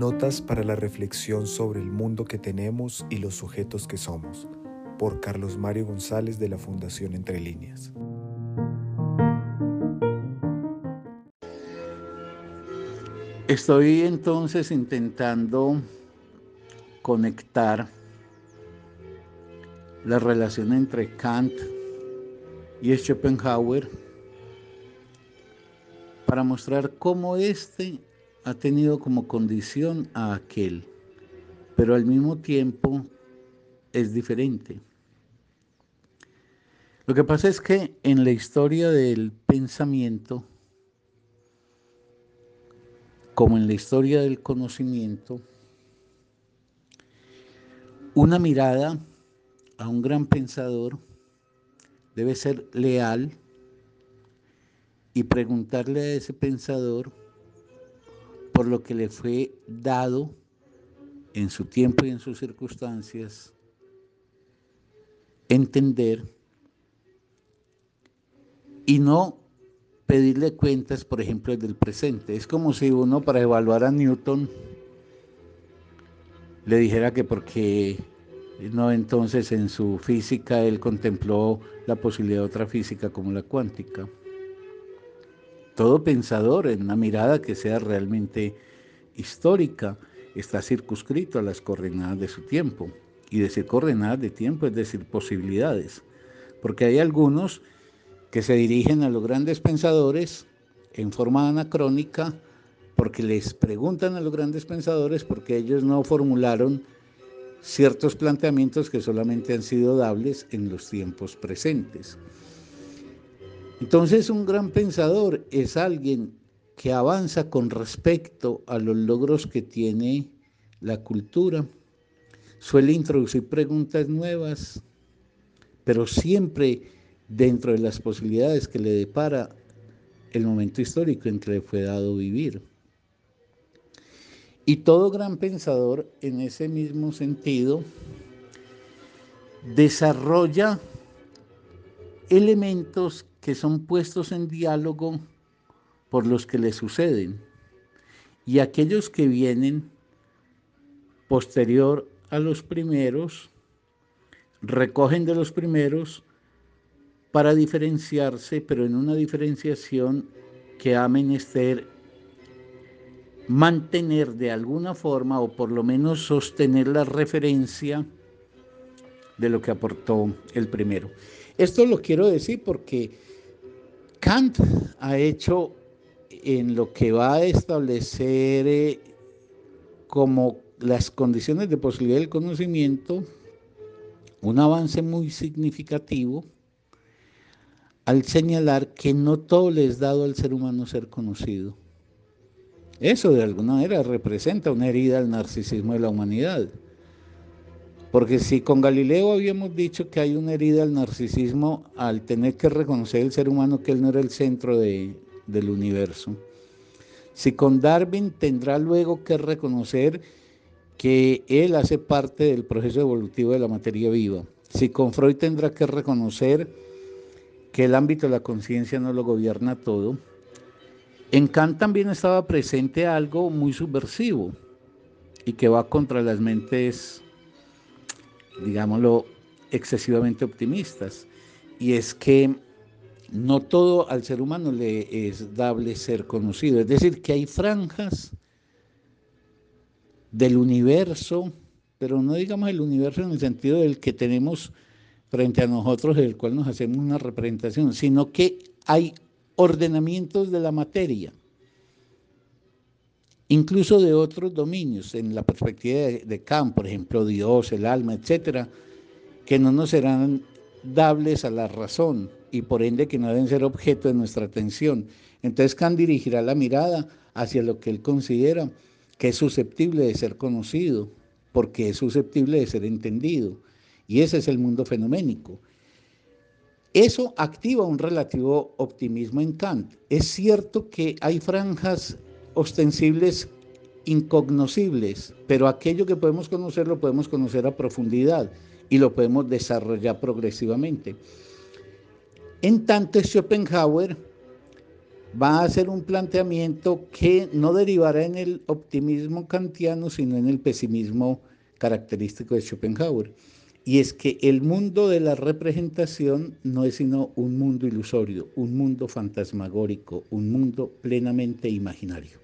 Notas para la reflexión sobre el mundo que tenemos y los sujetos que somos, por Carlos Mario González de la Fundación Entre Líneas. Estoy entonces intentando conectar la relación entre Kant y Schopenhauer para mostrar cómo éste ha tenido como condición a aquel, pero al mismo tiempo es diferente. Lo que pasa es que en la historia del pensamiento, como en la historia del conocimiento, una mirada a un gran pensador debe ser leal y preguntarle a ese pensador por lo que le fue dado en su tiempo y en sus circunstancias, entender y no pedirle cuentas, por ejemplo, del presente. Es como si uno para evaluar a Newton le dijera que porque no entonces en su física él contempló la posibilidad de otra física como la cuántica todo pensador en una mirada que sea realmente histórica está circunscrito a las coordenadas de su tiempo. Y decir coordenadas de tiempo es decir posibilidades. Porque hay algunos que se dirigen a los grandes pensadores en forma anacrónica porque les preguntan a los grandes pensadores porque ellos no formularon ciertos planteamientos que solamente han sido dables en los tiempos presentes. Entonces un gran pensador es alguien que avanza con respecto a los logros que tiene la cultura, suele introducir preguntas nuevas, pero siempre dentro de las posibilidades que le depara el momento histórico en que le fue dado vivir. Y todo gran pensador en ese mismo sentido desarrolla elementos que son puestos en diálogo por los que le suceden y aquellos que vienen posterior a los primeros recogen de los primeros para diferenciarse, pero en una diferenciación que ha menester mantener de alguna forma o por lo menos sostener la referencia de lo que aportó el primero. Esto lo quiero decir porque Kant ha hecho en lo que va a establecer eh, como las condiciones de posibilidad del conocimiento un avance muy significativo al señalar que no todo le es dado al ser humano ser conocido. Eso de alguna manera representa una herida al narcisismo de la humanidad. Porque si con Galileo habíamos dicho que hay una herida al narcisismo al tener que reconocer el ser humano que él no era el centro del universo, si con Darwin tendrá luego que reconocer que él hace parte del proceso evolutivo de la materia viva, si con Freud tendrá que reconocer que el ámbito de la conciencia no lo gobierna todo, en Kant también estaba presente algo muy subversivo y que va contra las mentes digámoslo, excesivamente optimistas. Y es que no todo al ser humano le es dable ser conocido. Es decir, que hay franjas del universo, pero no digamos el universo en el sentido del que tenemos frente a nosotros, del cual nos hacemos una representación, sino que hay ordenamientos de la materia incluso de otros dominios, en la perspectiva de, Kant, por ejemplo, Dios, el alma, etcétera, que no nos serán dables a la razón y por ende que no deben ser objeto de nuestra atención. Entonces Kant dirigirá la mirada hacia lo que él considera que es susceptible de ser conocido, porque es susceptible de ser entendido. Y ese es el mundo fenoménico. Eso activa un relativo optimismo en Kant. Es cierto que hay franjas ostensibles incognoscibles, pero aquello que podemos conocer lo podemos conocer a profundidad y lo podemos desarrollar progresivamente. En tanto, Schopenhauer va a hacer un planteamiento que no derivará en el optimismo kantiano, sino en el pesimismo característico de Schopenhauer. Y es que el mundo de la representación no es sino un mundo ilusorio, un mundo fantasmagórico, un mundo plenamente imaginario.